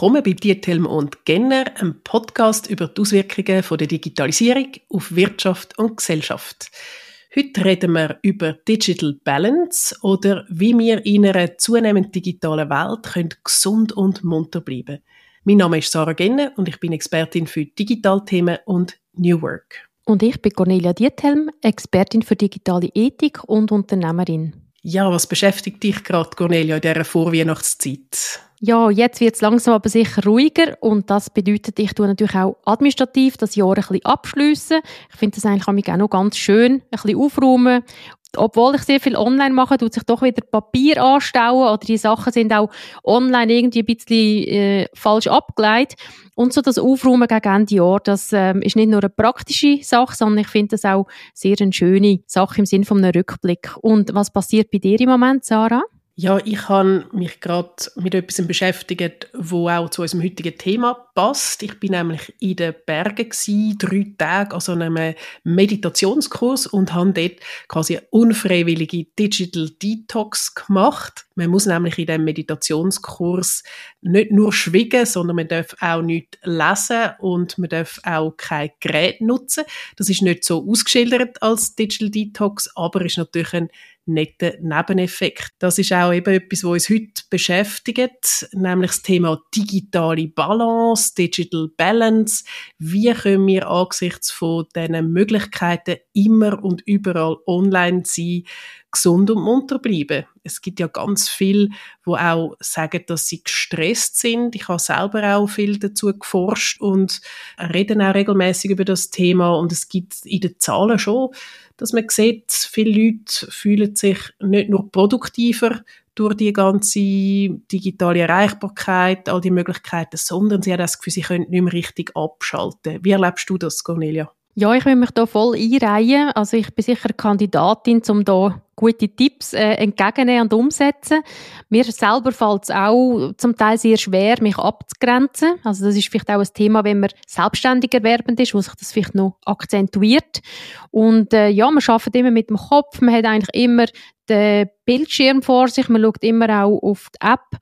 willkommen bei Diethelm und Genner, einem Podcast über die Auswirkungen der Digitalisierung auf Wirtschaft und Gesellschaft. Heute reden wir über Digital Balance oder wie wir in einer zunehmend digitalen Welt können gesund und munter bleiben. Mein Name ist Sarah Genner und ich bin Expertin für Digitalthemen und New Work. Und ich bin Cornelia Diethelm, Expertin für digitale Ethik und Unternehmerin. Ja, was beschäftigt dich gerade, Cornelia, in dieser Vorweihnachtszeit? Ja, jetzt wird es langsam aber sicher ruhiger und das bedeutet, ich tue natürlich auch administrativ das Jahr ein bisschen abschliessen. Ich finde das eigentlich auch noch ganz schön, ein bisschen aufräumen obwohl ich sehr viel online mache, tut sich doch wieder Papier anstauen oder die Sachen sind auch online irgendwie ein bisschen äh, falsch abgeleitet. Und so das Aufräumen gegen Ende Jahr, das ähm, ist nicht nur eine praktische Sache, sondern ich finde das auch sehr eine schöne Sache im Sinne von einem Rückblick. Und was passiert bei dir im Moment, Sarah? Ja, ich habe mich gerade mit etwas beschäftigt, wo auch zu unserem heutigen Thema passt. Ich bin nämlich in den Bergen gewesen, drei Tage an so einem Meditationskurs und habe dort quasi eine unfreiwillige Digital Detox gemacht. Man muss nämlich in diesem Meditationskurs nicht nur schwiegen, sondern man darf auch nicht lesen und man darf auch kein Gerät nutzen. Das ist nicht so ausgeschildert als Digital Detox, aber ist natürlich ein netter Nebeneffekt. Das ist auch eben etwas, was uns heute beschäftigt, nämlich das Thema digitale Balance, Digital Balance. Wie können wir angesichts von diesen Möglichkeiten immer und überall online sein, gesund und munter bleiben. Es gibt ja ganz viele, wo auch sagen, dass sie gestresst sind. Ich habe selber auch viel dazu geforscht und reden auch regelmäßig über das Thema und es gibt in den Zahlen schon dass man sieht, viele Leute fühlen sich nicht nur produktiver durch die ganze digitale Erreichbarkeit, all die Möglichkeiten, sondern sie haben das Gefühl, sie können nicht mehr richtig abschalten. Wie erlebst du das, Cornelia? Ja, ich will mich da voll einreihen. Also ich bin sicher Kandidatin, um da gute Tipps äh, entgegennehmen und umsetzen. Mir selber fällt es auch zum Teil sehr schwer, mich abzugrenzen. Also das ist vielleicht auch ein Thema, wenn man selbstständig erwerbend ist, wo sich das vielleicht noch akzentuiert. Und äh, ja, man arbeitet immer mit dem Kopf, man hat eigentlich immer den Bildschirm vor sich, man schaut immer auch auf die App.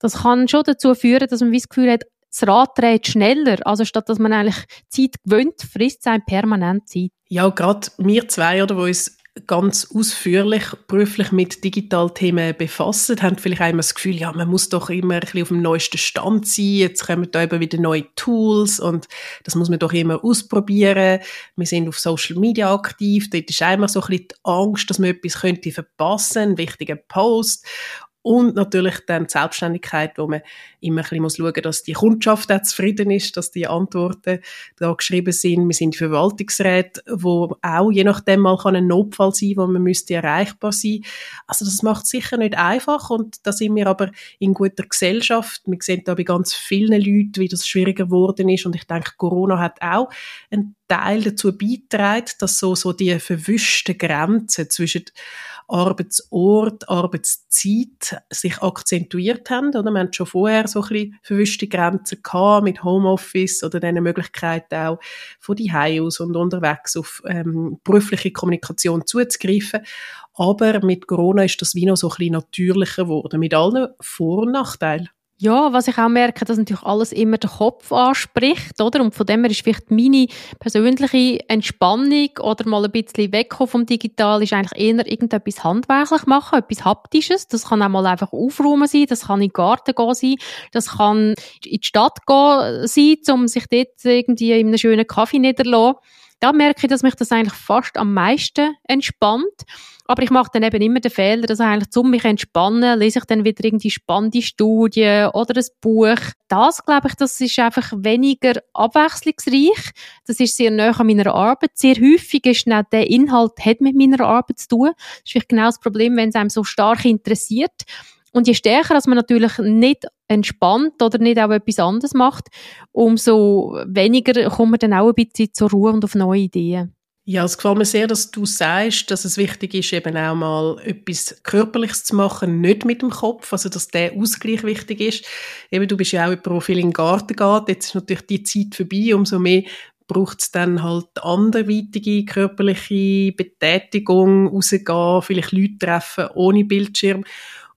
Das kann schon dazu führen, dass man das Gefühl hat, das Rad dreht schneller. Also statt dass man eigentlich Zeit gewöhnt, frisst es einem permanent Zeit. Ja, gerade wir zwei, oder, wo uns ganz ausführlich beruflich mit Digitalthemen befassen, haben vielleicht einmal das Gefühl, ja, man muss doch immer ein bisschen auf dem neuesten Stand sein, jetzt kommen da eben wieder neue Tools und das muss man doch immer ausprobieren. Wir sind auf Social Media aktiv, dort ist einmal so ein bisschen die Angst, dass man etwas könnte verpassen, einen wichtigen Post und natürlich dann die Selbstständigkeit, wo man immer ein bisschen schauen muss, dass die Kundschaft auch zufrieden ist, dass die Antworten da geschrieben sind. Wir sind Verwaltungsräte, wo auch je nachdem mal ein Notfall sein wo man müsste erreichbar sein. Also das macht sicher nicht einfach und da sind wir aber in guter Gesellschaft. Wir sehen da bei ganz vielen Leuten, wie das schwieriger geworden ist und ich denke, Corona hat auch einen Teil dazu beitragen, dass so, so die verwischten Grenzen zwischen Arbeitsort, Arbeitszeit sich akzentuiert haben. Oder? Wir hatten schon vorher so ein bisschen verwischte Grenzen gehabt mit Homeoffice oder diesen Möglichkeiten auch von die aus und unterwegs auf ähm, berufliche Kommunikation zuzugreifen. Aber mit Corona ist das wie noch so ein bisschen natürlicher geworden, mit allen Vor- und Nachteilen. Ja, was ich auch merke, dass natürlich alles immer den Kopf anspricht, oder? Und von dem her ist vielleicht meine persönliche Entspannung oder mal ein bisschen wegkommen vom Digital ist eigentlich eher irgendetwas handwerklich machen, etwas Haptisches. Das kann auch mal einfach aufräumen sein, das kann in den Garten gehen sein, das kann in die Stadt gehen sein, um sich dort irgendwie in einem schönen Kaffee niederzulassen. Da merke ich, dass mich das eigentlich fast am meisten entspannt. Aber ich mache dann eben immer den Fehler, dass eigentlich zum mich entspannen, lese ich dann wieder irgendwie spannende Studien oder ein Buch. Das, glaube ich, das ist einfach weniger abwechslungsreich. Das ist sehr nah an meiner Arbeit. Sehr häufig ist dann der Inhalt hat mit meiner Arbeit zu tun. Das ist vielleicht genau das Problem, wenn es einem so stark interessiert. Und je stärker, dass man natürlich nicht entspannt oder nicht auch etwas anderes macht, umso weniger kommt man dann auch ein bisschen zur Ruhe und auf neue Ideen. Ja, es gefällt mir sehr, dass du sagst, dass es wichtig ist, eben auch mal etwas Körperliches zu machen, nicht mit dem Kopf, also dass der Ausgleich wichtig ist. Eben, du bist ja auch jemand, der viel in den Garten geht, jetzt ist natürlich die Zeit vorbei, umso mehr braucht es dann halt anderweitige körperliche Betätigung, rausgehen, vielleicht Leute treffen ohne Bildschirm.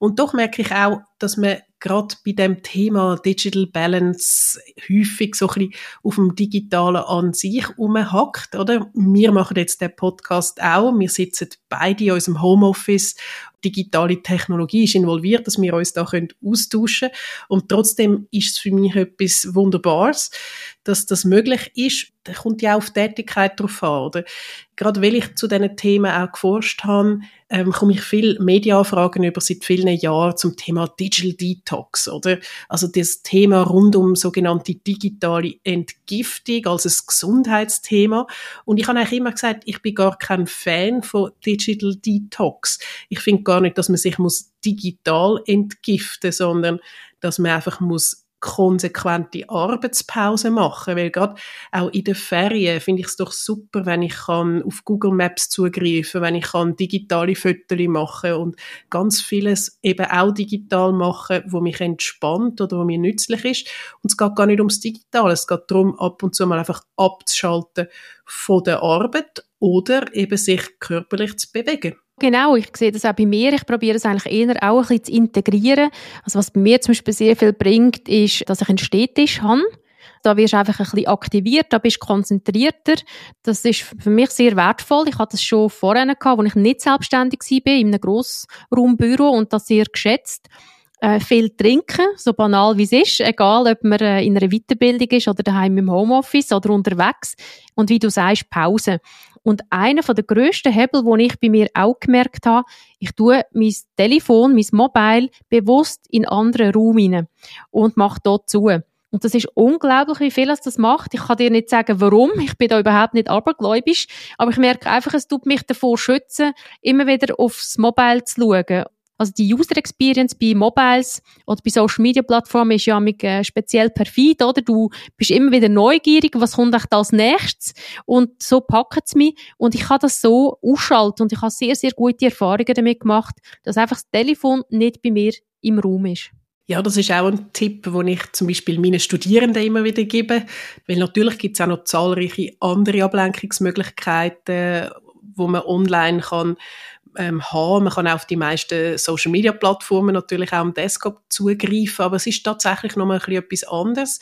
Und doch merke ich auch, dass man gerade bei dem Thema Digital Balance häufig so ein bisschen auf dem Digitalen an sich umhackt, oder? Wir machen jetzt den Podcast auch. Wir sitzen beide in unserem Homeoffice digitale Technologie ist involviert, dass wir uns da können austauschen können. Und trotzdem ist es für mich etwas Wunderbares, dass das möglich ist. Da kommt ja auch auf Tätigkeit drauf an, oder? Gerade weil ich zu diesen Themen auch geforscht habe, ähm, komme ich viel Medienanfragen über seit vielen Jahren zum Thema Digital Detox, oder? Also das Thema rund um sogenannte digitale Entgiftung als ein Gesundheitsthema. Und ich habe eigentlich immer gesagt, ich bin gar kein Fan von Digital Detox. Ich finde gar nicht, dass man sich muss digital entgiften, sondern dass man einfach muss konsequente Arbeitspause machen, weil gerade auch in den Ferien finde ich es doch super, wenn ich kann auf Google Maps zugreifen, wenn ich kann digitale Fotos machen und ganz vieles eben auch digital machen, wo mich entspannt oder wo mir nützlich ist. Und es geht gar nicht ums Digitale, es geht darum, ab und zu mal einfach abzuschalten von der Arbeit oder eben sich körperlich zu bewegen. Genau, ich sehe das auch bei mir. Ich probiere es eigentlich eher auch ein bisschen zu integrieren. Also was bei mir zum Beispiel sehr viel bringt, ist, dass ich einen Städtisch habe. Da wirst du einfach ein bisschen aktiviert, da bist du konzentrierter. Das ist für mich sehr wertvoll. Ich hatte das schon vorher gehabt, als ich nicht selbstständig war, in einem Grossraumbüro und das sehr geschätzt. Äh, viel trinken, so banal wie es ist, egal ob man äh, in einer Weiterbildung ist oder daheim im Homeoffice oder unterwegs. Und wie du sagst, Pause. Und einer der grössten Hebel, den ich bei mir auch gemerkt habe, ich tue mein Telefon, mein Mobile bewusst in andere Raum rein und mache dort zu. Und das ist unglaublich, wie viel das macht. Ich kann dir nicht sagen, warum. Ich bin da überhaupt nicht abergläubisch. Aber ich merke einfach, es tut mich davor schützen, immer wieder aufs Mobile zu schauen. Also die User Experience bei Mobiles oder bei Social Media Plattformen ist ja mit, äh, speziell perfid, oder? Du bist immer wieder neugierig, was kommt echt als nächstes? Und so packt es mich. Und ich kann das so ausschalten und ich habe sehr, sehr gute Erfahrungen damit gemacht, dass einfach das Telefon nicht bei mir im Raum ist. Ja, das ist auch ein Tipp, den ich zum Beispiel meinen Studierenden immer wieder gebe, weil natürlich gibt es auch noch zahlreiche andere Ablenkungsmöglichkeiten, wo man online kann ähm, haben. Man kann auch auf die meisten Social-Media-Plattformen natürlich auch am Desktop zugreifen, aber es ist tatsächlich noch mal ein etwas anderes.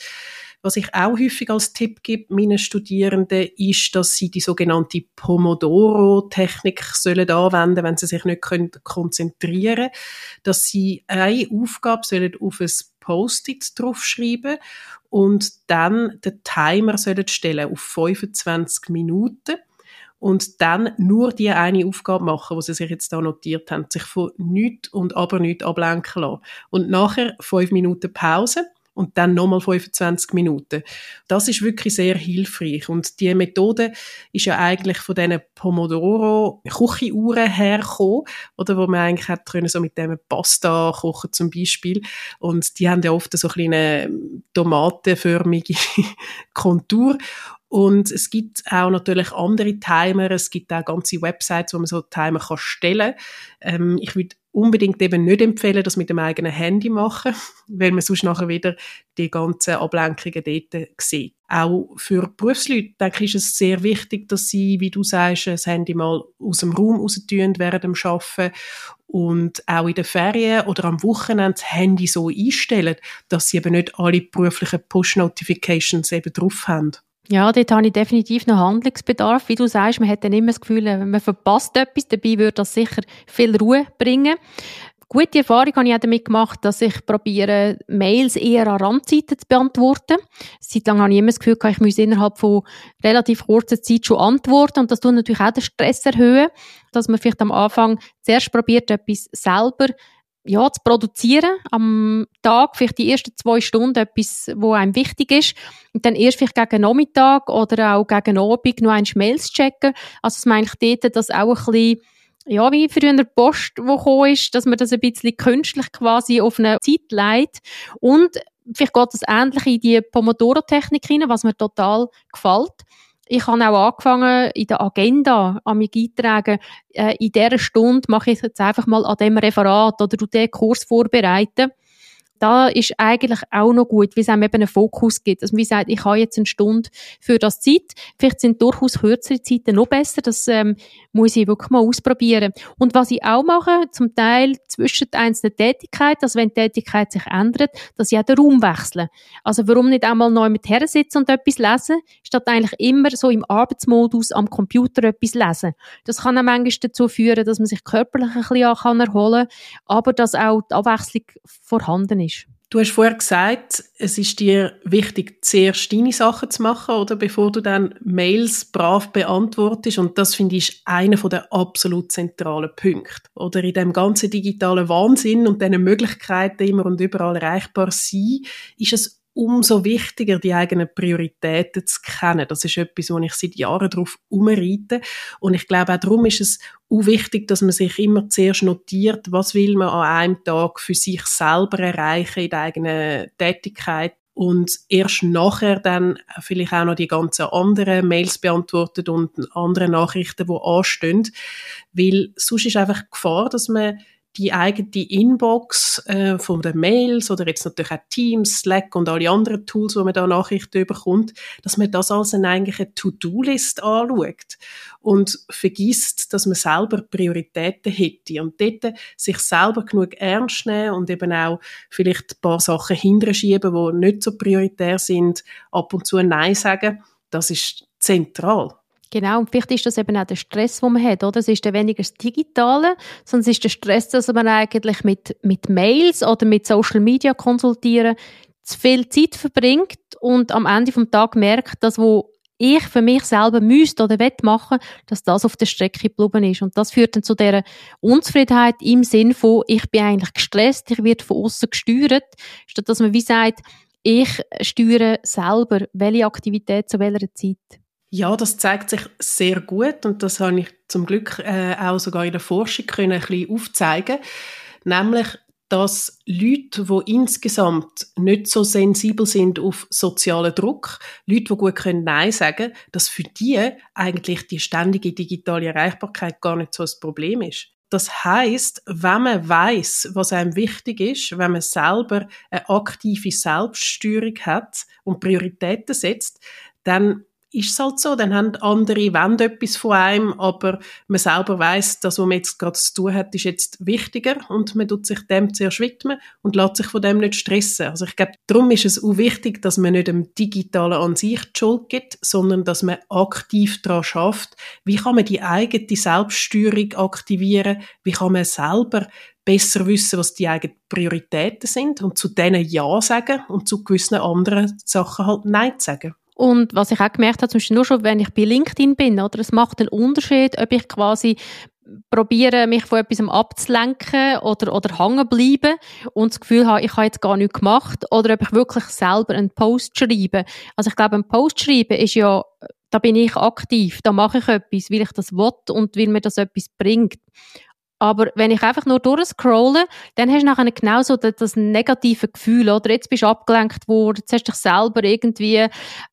Was ich auch häufig als Tipp gebe meinen Studierenden, ist, dass sie die sogenannte Pomodoro-Technik sollen anwenden, wenn sie sich nicht können konzentrieren können, dass sie eine Aufgabe sollen auf ein Post-it draufschreiben und dann den Timer sollen stellen auf 25 Minuten und dann nur die eine Aufgabe machen, wo sie sich jetzt da notiert haben, sich von nichts und aber nichts ablenken lassen. Und nachher fünf Minuten Pause und dann nochmal 25 Minuten. Das ist wirklich sehr hilfreich. Und die Methode ist ja eigentlich von diesen Pomodoro Küchenuhren hergekommen, oder wo man eigentlich hat können, so mit dem Pasta kochen zum Beispiel. Und die haben ja oft so eine tomatenförmige Kontur. Und es gibt auch natürlich andere Timer. Es gibt auch ganze Websites, wo man so Timer kann stellen kann. Ähm, ich würde unbedingt eben nicht empfehlen, das mit dem eigenen Handy machen, weil man sonst nachher wieder die ganzen Ablenkungen dort sieht. Auch für Berufsleute, denke ich, ist es sehr wichtig, dass sie, wie du sagst, das Handy mal aus dem Raum raus während dem Arbeiten und auch in den Ferien oder am Wochenende das Handy so einstellen, dass sie eben nicht alle beruflichen Push-Notifications eben drauf haben. Ja, dort habe ich definitiv noch Handlungsbedarf. Wie du sagst, man hat dann immer das Gefühl, man verpasst etwas. Dabei würde das sicher viel Ruhe bringen. Gute Erfahrung habe ich auch damit gemacht, dass ich probiere, Mails eher an Randzeiten zu beantworten. Seit lang habe ich immer das Gefühl, ich muss innerhalb von relativ kurzer Zeit schon antworten. Und das tut natürlich auch den Stress erhöhen, dass man vielleicht am Anfang zuerst probiert, etwas selber ja, zu produzieren, am Tag vielleicht die ersten zwei Stunden etwas, wo einem wichtig ist und dann erst vielleicht gegen Nachmittag oder auch gegen Abend noch ein Mails checken. Also das meine ich dort, dass auch ein bisschen ja, wie früher der Post, wo gekommen ist, dass man das ein bisschen künstlich quasi auf eine Zeit leitet. Und vielleicht geht das ähnlich in die Pomodoro-Technik hinein, was mir total gefällt. Ich habe auch angefangen, in der Agenda an mich eintragen, äh, in dieser Stunde mache ich jetzt einfach mal an dem Referat oder den Kurs vorbereiten. Da ist eigentlich auch noch gut, wie es einem eben einen Fokus gibt. Also wie sagt, ich habe jetzt eine Stunde für das Zeit. Vielleicht sind durchaus kürzere Zeiten noch besser. Das ähm, muss ich wirklich mal ausprobieren. Und was ich auch mache, zum Teil zwischen den einzelnen Tätigkeiten, also wenn die Tätigkeit sich ändert, dass ich auch den Raum wechsle. Also warum nicht einmal neu mit her sitzen und etwas lesen, statt eigentlich immer so im Arbeitsmodus am Computer etwas lesen. Das kann auch manchmal dazu führen, dass man sich körperlich ein bisschen erholen kann, aber dass auch die Abwechslung vorhanden ist. Du hast vorher gesagt, es ist dir wichtig, zuerst deine Sachen zu machen, oder bevor du dann Mails brav beantwortest. Und das finde ich einer der absolut zentralen Punkte. Oder in dem ganzen digitalen Wahnsinn und diesen Möglichkeiten immer und überall erreichbar sein, ist es umso wichtiger, die eigenen Prioritäten zu kennen. Das ist etwas, wo ich seit Jahren darauf umreite. Und ich glaube, auch darum ist es auch wichtig, dass man sich immer zuerst notiert, was will man an einem Tag für sich selber erreichen in der eigenen Tätigkeit und erst nachher dann vielleicht auch noch die ganzen anderen Mails beantwortet und andere Nachrichten, die anstehen. Weil sonst ist einfach die Gefahr, dass man die eigene Inbox äh, von den Mails oder jetzt natürlich auch Teams, Slack und alle anderen Tools, wo man da Nachrichten bekommt, dass man das als eine eigentliche To-Do-List anschaut und vergisst, dass man selber Prioritäten hätte und dort sich selber genug ernst nehmen und eben auch vielleicht ein paar Sachen hinterschieben, die nicht so prioritär sind, ab und zu Nein sagen, das ist zentral. Genau, und vielleicht ist das eben auch der Stress, den man hat, oder? Es ist dann weniger das Digitale, sondern es ist der Stress, dass man eigentlich mit, mit Mails oder mit Social Media konsultieren zu viel Zeit verbringt und am Ende vom Tag merkt, dass wo ich für mich selber müsste oder will machen, dass das auf der Strecke geblieben ist. Und das führt dann zu dieser Unzufriedenheit im Sinn von, ich bin eigentlich gestresst, ich werde von außen gesteuert, statt dass man wie sagt, ich steuere selber, welche Aktivität zu welcher Zeit. Ja, das zeigt sich sehr gut und das habe ich zum Glück äh, auch sogar in der Forschung können ein bisschen aufzeigen, nämlich dass Leute, die insgesamt nicht so sensibel sind auf sozialen Druck, Leute, die gut können Nein sagen, dass für die eigentlich die ständige digitale Erreichbarkeit gar nicht so ein Problem ist. Das heißt, wenn man weiß, was einem wichtig ist, wenn man selber eine aktive Selbststeuerung hat und Prioritäten setzt, dann ist es halt so, dann haben andere wollen etwas von einem, aber man selber weiß, dass was man jetzt gerade zu tun hat, ist jetzt wichtiger und man tut sich dem zuerst widmen und lässt sich von dem nicht stressen. Also ich glaube, darum ist es auch wichtig, dass man nicht dem Digitalen an sich die Schuld gibt, sondern dass man aktiv daran schafft, wie kann man die eigene Selbststeuerung aktivieren, wie kann man selber besser wissen, was die eigenen Prioritäten sind und zu denen Ja sagen und zu gewissen anderen Sachen halt Nein sagen. Und was ich auch gemerkt habe, zum Beispiel nur schon, wenn ich bei LinkedIn bin, oder, es macht einen Unterschied, ob ich quasi probiere, mich von etwas abzulenken oder, oder hängen bleiben und das Gefühl habe, ich habe jetzt gar nichts gemacht oder ob ich wirklich selber einen Post schreibe. Also ich glaube, ein Post schreiben ist ja, da bin ich aktiv, da mache ich etwas, weil ich das will und weil mir das etwas bringt. Aber wenn ich einfach nur durchscrolle, dann hast du nachher genauso das, das negative Gefühl, oder? Jetzt bist du abgelenkt worden, jetzt hast du dich selber irgendwie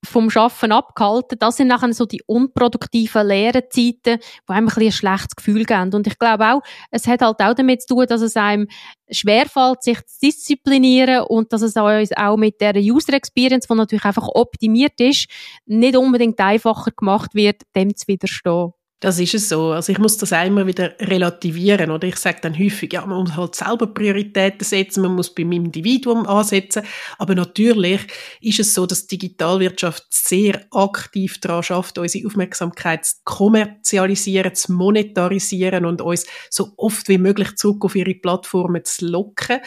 vom Schaffen abgehalten. Das sind nachher so die unproduktiven leeren Zeiten, die einem ein, ein schlechtes Gefühl geben. Und ich glaube auch, es hat halt auch damit zu tun, dass es einem schwerfällt, sich zu disziplinieren und dass es uns auch mit der User Experience, die natürlich einfach optimiert ist, nicht unbedingt einfacher gemacht wird, dem zu widerstehen. Das ist es so. Also ich muss das auch immer wieder relativieren. Oder ich sage dann häufig, ja, man muss halt selber Prioritäten setzen, man muss beim Individuum ansetzen. Aber natürlich ist es so, dass die Digitalwirtschaft sehr aktiv daran schafft, unsere Aufmerksamkeit zu kommerzialisieren, zu monetarisieren und uns so oft wie möglich zurück auf ihre Plattformen zu locken.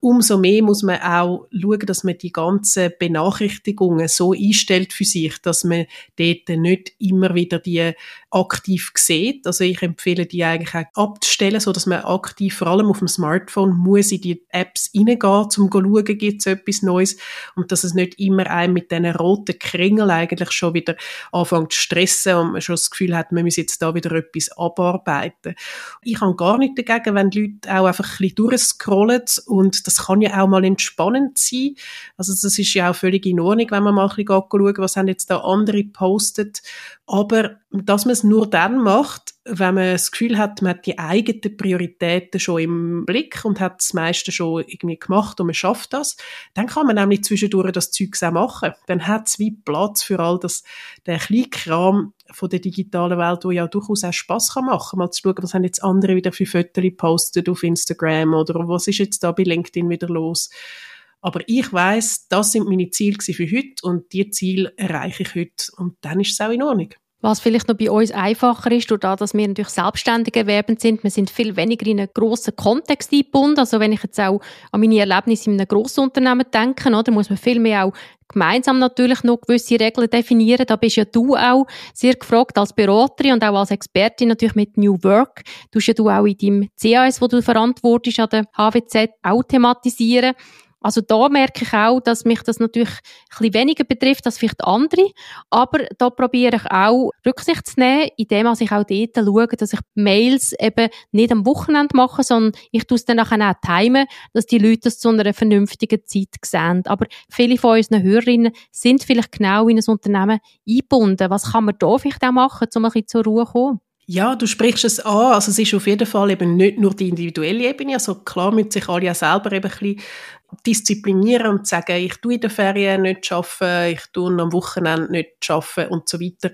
Umso mehr muss man auch schauen, dass man die ganzen Benachrichtigungen so einstellt für sich, dass man dort nicht immer wieder die aktiv sieht. Also ich empfehle die eigentlich auch abzustellen, so dass man aktiv vor allem auf dem Smartphone muss in die Apps reingehen, um zu schauen, gibt es etwas Neues und dass es nicht immer einem mit diesen roten Kringeln eigentlich schon wieder anfängt zu stressen und man schon das Gefühl hat, man muss jetzt da wieder etwas abarbeiten. Ich habe gar nicht dagegen, wenn die Leute auch einfach ein bisschen durchscrollen und das kann ja auch mal entspannend sein. Also das ist ja auch völlig in Ordnung, wenn man mal ein bisschen schauen, was haben jetzt da andere postet aber dass man es nur dann macht, wenn man das Gefühl hat, man hat die eigenen Prioritäten schon im Blick und hat das meiste schon irgendwie gemacht und man schafft das, dann kann man nämlich zwischendurch das Zeug auch machen. Dann hat es wie Platz für all das, der Kleinkram von der digitalen Welt, wo ja durchaus auch Spass kann machen. Mal zu schauen, was haben jetzt andere wieder für Fotos gepostet auf Instagram oder was ist jetzt da bei LinkedIn wieder los. Aber ich weiß, das sind meine Ziele für heute und die Ziele erreiche ich heute und dann ist es auch in Ordnung. Was vielleicht noch bei uns einfacher ist, durch das, dass wir natürlich selbstständig erwerbend sind, wir sind viel weniger in einen grossen Kontext eingebunden. Also wenn ich jetzt auch an meine Erlebnisse in einem grossen Unternehmen denke, oder, muss man viel mehr auch gemeinsam natürlich noch gewisse Regeln definieren. Da bist ja du auch sehr gefragt als Beraterin und auch als Expertin natürlich mit New Work. Du ja du auch in deinem CAS, wo du verantwortest, an der HWZ auch thematisieren. Also da merke ich auch, dass mich das natürlich ein bisschen weniger betrifft als vielleicht andere. Aber da probiere ich auch Rücksicht zu nehmen, indem ich auch dort schaue, dass ich Mails eben nicht am Wochenende mache, sondern ich tue es dann nachher auch timen, dass die Leute das zu einer vernünftigen Zeit sehen. Aber viele von unseren Hörerinnen sind vielleicht genau in ein Unternehmen eingebunden. Was kann man da vielleicht auch machen, um ein bisschen zur Ruhe zu kommen? Ja, du sprichst es an. Also es ist auf jeden Fall eben nicht nur die individuelle Ebene. Also klar müssen sich alle ja selber eben ein bisschen disziplinieren und sagen, ich tue in den Ferien nicht arbeiten, ich tue am Wochenende nicht arbeiten und so weiter.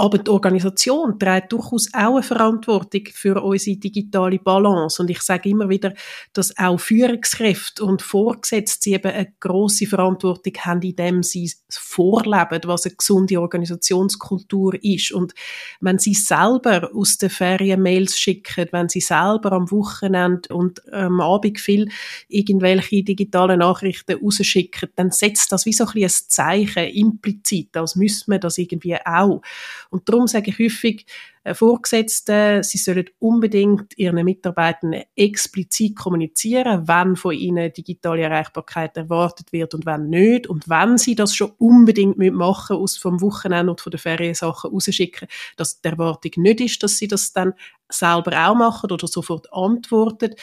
Aber die Organisation trägt durchaus auch eine Verantwortung für unsere digitale Balance. Und ich sage immer wieder, dass auch Führungskräfte und Vorgesetzte eben eine grosse Verantwortung haben, indem sie vorleben, was eine gesunde Organisationskultur ist. Und wenn sie selber aus den Ferien Mails schicken, wenn sie selber am Wochenende und am Abend viel irgendwelche digitalen Nachrichten rausschicken, dann setzt das wie so ein, ein Zeichen implizit, als müsste man das irgendwie auch. Und darum sage ich häufig, äh, Vorgesetzte, sie sollen unbedingt ihren Mitarbeitern explizit kommunizieren, wann von ihnen digitale Erreichbarkeit erwartet wird und wann nicht. Und wenn sie das schon unbedingt machen aus vom Wochenende und von den Feriensachen rausschicken, dass die Erwartung nicht ist, dass sie das dann selber auch machen oder sofort antworten.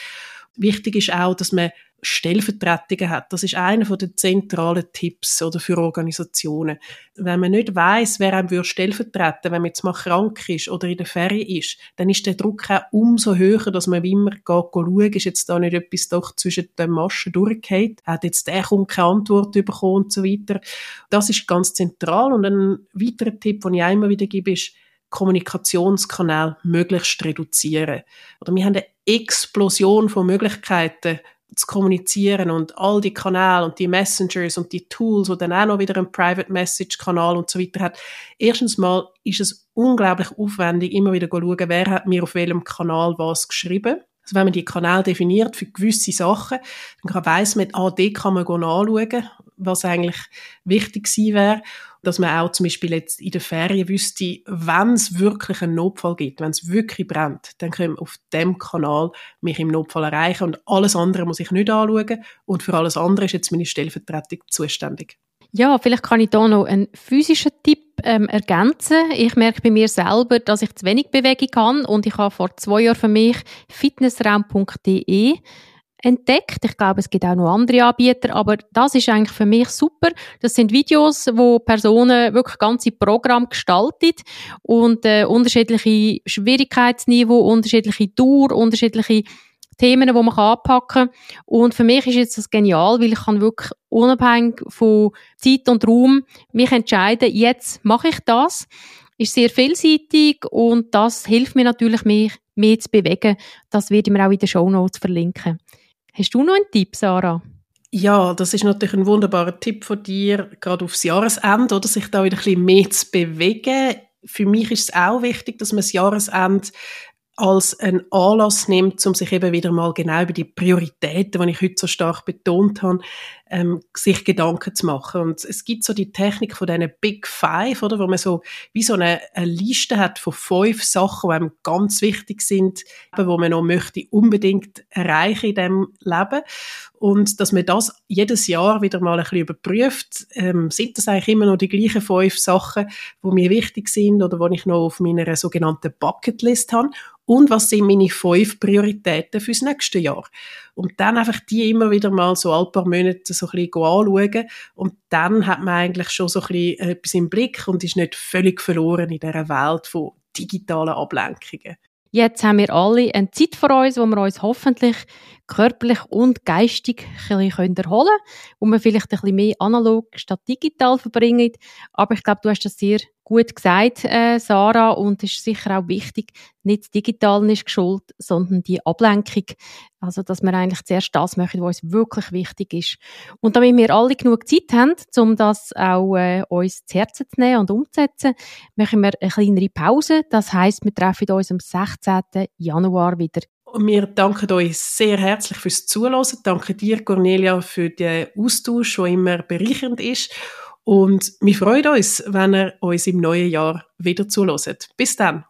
Wichtig ist auch, dass man Stellvertretungen hat. Das ist einer der zentralen Tipps oder für Organisationen. Wenn man nicht weiß, wer einem stellvertreten wenn man jetzt mal krank ist oder in der Ferie ist, dann ist der Druck auch umso höher, dass man wie immer schauen, ist jetzt da nicht etwas doch zwischen den Maschen durchgeht, hat jetzt der kommt keine Antwort bekommen und so weiter. Das ist ganz zentral. Und ein weiterer Tipp, den ich auch immer wieder gebe, ist, Kommunikationskanäle möglichst reduzieren. Oder wir haben eine Explosion von Möglichkeiten, zu kommunizieren und all die Kanäle und die Messengers und die Tools, und dann auch noch wieder einen Private Message Kanal und so weiter hat. Erstens mal ist es unglaublich aufwendig, immer wieder zu schauen, wer hat mir auf welchem Kanal was geschrieben. Also wenn man die Kanäle definiert für gewisse Sachen, dann weiss man, ah, die kann man anschauen, was eigentlich wichtig sein wäre dass man auch zum Beispiel jetzt in der Ferien wüsste, wenn es wirklich einen Notfall gibt, wenn es wirklich brennt, dann können wir auf dem Kanal mich im Notfall erreichen und alles andere muss ich nicht anschauen und für alles andere ist jetzt meine Stellvertretung zuständig. Ja, vielleicht kann ich da noch einen physischen Tipp ähm, ergänzen. Ich merke bei mir selber, dass ich zu wenig Bewegung kann und ich habe vor zwei Jahren für mich fitnessraum.de entdeckt. Ich glaube, es gibt auch noch andere Anbieter, aber das ist eigentlich für mich super. Das sind Videos, wo Personen wirklich ganze Programm gestaltet und äh, unterschiedliche Schwierigkeitsniveau, unterschiedliche Dauer, unterschiedliche Themen, die man anpacken kann. Und für mich ist jetzt das genial, weil ich kann wirklich unabhängig von Zeit und Raum mich entscheiden, jetzt mache ich das. Ist sehr vielseitig und das hilft mir natürlich, mich mehr zu bewegen. Das werde ich mir auch in den Show Notes verlinken. Hast du noch einen Tipp, Sarah? Ja, das ist natürlich ein wunderbarer Tipp von dir, gerade aufs Jahresende, oder sich da wieder ein bisschen mehr zu bewegen. Für mich ist es auch wichtig, dass man das Jahresende als ein Anlass nimmt, um sich eben wieder mal genau über die Prioritäten, die ich heute so stark betont habe, ähm, sich Gedanken zu machen. Und es gibt so die Technik von diesen Big Five, oder, wo man so wie so eine, eine Liste hat von fünf Sachen, die einem ganz wichtig sind, wo man noch möchte unbedingt erreichen in dem Leben. Und dass man das jedes Jahr wieder mal ein bisschen überprüft, ähm, sind das eigentlich immer noch die gleichen fünf Sachen, die mir wichtig sind oder die ich noch auf meiner sogenannten Bucketlist habe und was sind meine fünf Prioritäten fürs nächste Jahr. Und dann einfach die immer wieder mal so ein paar Monate so ein bisschen anschauen und dann hat man eigentlich schon so ein bisschen etwas im Blick und ist nicht völlig verloren in dieser Welt von digitalen Ablenkungen. Jetzt haben wir alle eine Zeit vor uns, wo wir uns hoffentlich körperlich und geistig ein bisschen erholen können, wo wir vielleicht ein bisschen mehr analog statt digital verbringen. Aber ich glaube, du hast das sehr gut gesagt, äh, Sarah, und es ist sicher auch wichtig, nicht das Digitale ist geschuld, sondern die Ablenkung. Also, dass wir eigentlich zuerst das machen, was uns wirklich wichtig ist. Und damit wir alle genug Zeit haben, um das auch äh, uns zu Herzen zu nehmen und umzusetzen, machen wir eine kleinere Pause. Das heißt, wir treffen uns am 16. Januar wieder. Wir danken euch sehr herzlich fürs Zuhören. Danke dir, Cornelia, für den Austausch, der immer bereichernd ist. Und wir freuen uns, wenn ihr uns im neuen Jahr wieder zuhört. Bis dann.